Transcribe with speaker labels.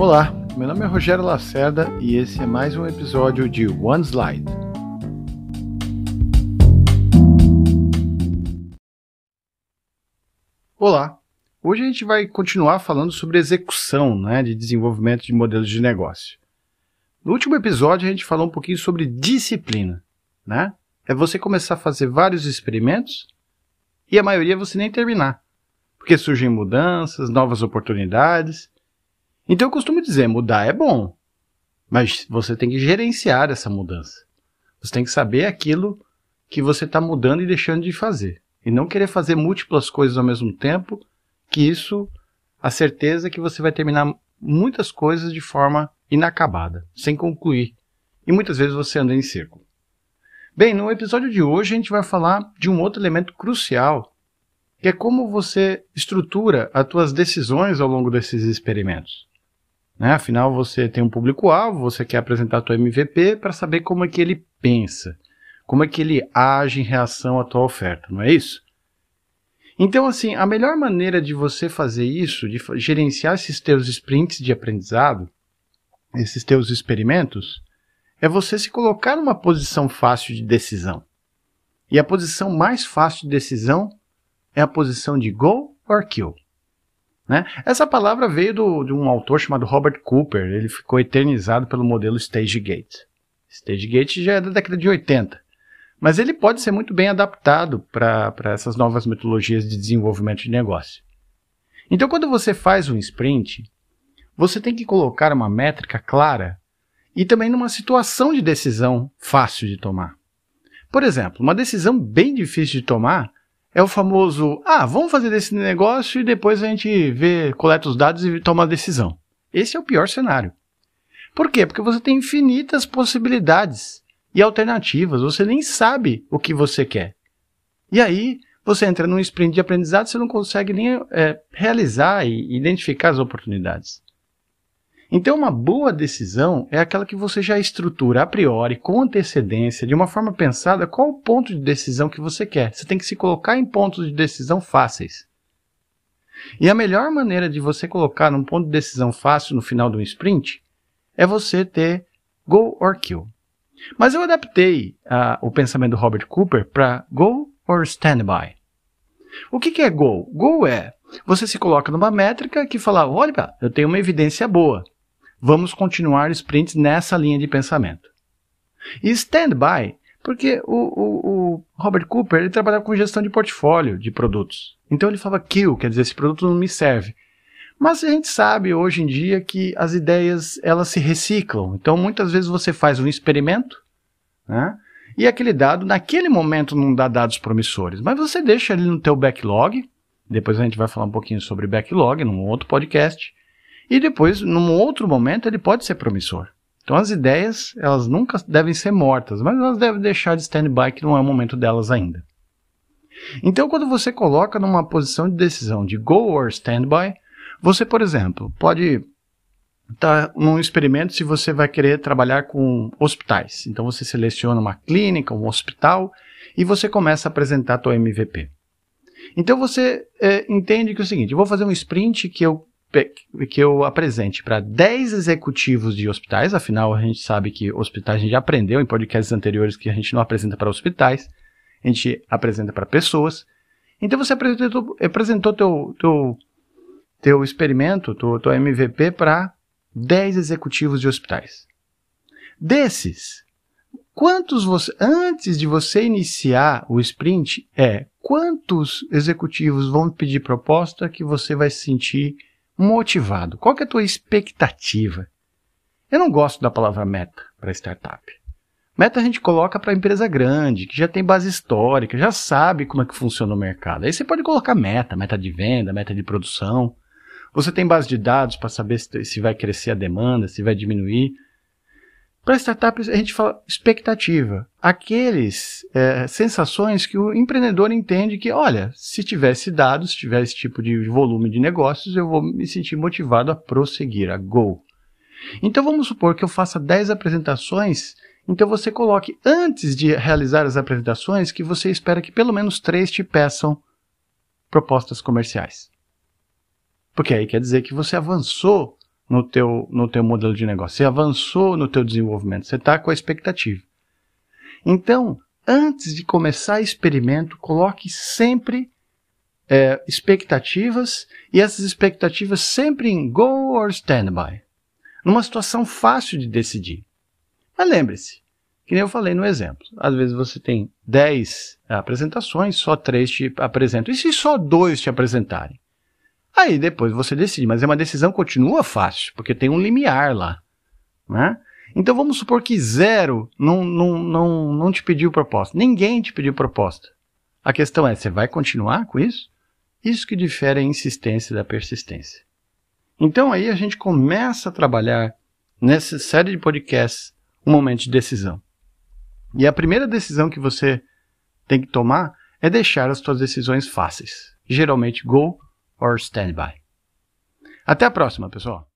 Speaker 1: Olá, meu nome é Rogério Lacerda e esse é mais um episódio de One Slide. Olá, hoje a gente vai continuar falando sobre execução né, de desenvolvimento de modelos de negócio. No último episódio a gente falou um pouquinho sobre disciplina. Né? É você começar a fazer vários experimentos e a maioria você nem terminar, porque surgem mudanças, novas oportunidades então eu costumo dizer, mudar é bom, mas você tem que gerenciar essa mudança. Você tem que saber aquilo que você está mudando e deixando de fazer. E não querer fazer múltiplas coisas ao mesmo tempo, que isso, a certeza é que você vai terminar muitas coisas de forma inacabada, sem concluir. E muitas vezes você anda em círculo. Bem, no episódio de hoje a gente vai falar de um outro elemento crucial, que é como você estrutura as suas decisões ao longo desses experimentos. Né? Afinal, você tem um público-alvo, você quer apresentar a tua MVP para saber como é que ele pensa, como é que ele age em reação à tua oferta, não é isso? Então, assim, a melhor maneira de você fazer isso, de gerenciar esses teus sprints de aprendizado, esses teus experimentos, é você se colocar numa posição fácil de decisão. E a posição mais fácil de decisão é a posição de go or kill. Né? Essa palavra veio do, de um autor chamado Robert Cooper, ele ficou eternizado pelo modelo StageGate. StageGate já é da década de 80, mas ele pode ser muito bem adaptado para essas novas metodologias de desenvolvimento de negócio. Então, quando você faz um sprint, você tem que colocar uma métrica clara e também numa situação de decisão fácil de tomar. Por exemplo, uma decisão bem difícil de tomar é o famoso, ah, vamos fazer desse negócio e depois a gente vê, coleta os dados e toma a decisão. Esse é o pior cenário. Por quê? Porque você tem infinitas possibilidades e alternativas, você nem sabe o que você quer. E aí, você entra num sprint de aprendizado, você não consegue nem é, realizar e identificar as oportunidades. Então, uma boa decisão é aquela que você já estrutura a priori, com antecedência, de uma forma pensada, qual o ponto de decisão que você quer. Você tem que se colocar em pontos de decisão fáceis. E a melhor maneira de você colocar num ponto de decisão fácil no final do sprint é você ter go or kill. Mas eu adaptei uh, o pensamento do Robert Cooper para go or standby. O que, que é go? Go é você se coloca numa métrica que fala: olha, eu tenho uma evidência boa vamos continuar sprints nessa linha de pensamento. E stand-by, porque o, o, o, Robert Cooper ele trabalhava com gestão de portfólio de produtos. Então ele falava kill, quer dizer, esse produto não me serve. Mas a gente sabe hoje em dia que as ideias elas se reciclam. Então muitas vezes você faz um experimento, né? E aquele dado naquele momento não dá dados promissores, mas você deixa ele no teu backlog. Depois a gente vai falar um pouquinho sobre backlog num outro podcast. E depois, num outro momento, ele pode ser promissor. Então as ideias, elas nunca devem ser mortas, mas elas devem deixar de stand-by, que não é o momento delas ainda. Então, quando você coloca numa posição de decisão de go or stand-by, você, por exemplo, pode estar tá num experimento se você vai querer trabalhar com hospitais. Então, você seleciona uma clínica, um hospital, e você começa a apresentar a tua MVP. Então, você é, entende que é o seguinte, eu vou fazer um sprint que eu que eu apresente para 10 executivos de hospitais, afinal a gente sabe que hospitais a gente já aprendeu em podcasts anteriores que a gente não apresenta para hospitais, a gente apresenta para pessoas. Então você apresentou, apresentou teu, teu, teu experimento, teu, teu MVP para 10 executivos de hospitais. Desses, quantos você, antes de você iniciar o sprint, é quantos executivos vão pedir proposta que você vai se sentir motivado? Qual é a tua expectativa? Eu não gosto da palavra meta para startup. Meta a gente coloca para empresa grande, que já tem base histórica, já sabe como é que funciona o mercado. Aí você pode colocar meta, meta de venda, meta de produção. Você tem base de dados para saber se, se vai crescer a demanda, se vai diminuir. Para startups, a gente fala expectativa. Aqueles é, sensações que o empreendedor entende que, olha, se tivesse dados, se tivesse esse tipo de volume de negócios, eu vou me sentir motivado a prosseguir, a go. Então vamos supor que eu faça 10 apresentações, então você coloque, antes de realizar as apresentações, que você espera que pelo menos 3 te peçam propostas comerciais. Porque aí quer dizer que você avançou no teu, no teu modelo de negócio. Você avançou no teu desenvolvimento. Você está com a expectativa. Então, antes de começar experimento, coloque sempre é, expectativas e essas expectativas sempre em go or standby. Numa situação fácil de decidir. Mas lembre-se, que nem eu falei no exemplo. Às vezes você tem 10 apresentações, só 3 te apresentam. E se só dois te apresentarem? Aí depois você decide, mas é uma decisão continua fácil, porque tem um limiar lá. Né? Então vamos supor que zero não, não, não, não te pediu proposta. Ninguém te pediu proposta. A questão é, você vai continuar com isso? Isso que difere a insistência da persistência. Então aí a gente começa a trabalhar nessa série de podcasts um momento de decisão. E a primeira decisão que você tem que tomar é deixar as suas decisões fáceis. Geralmente go or standby. Até a próxima, pessoal.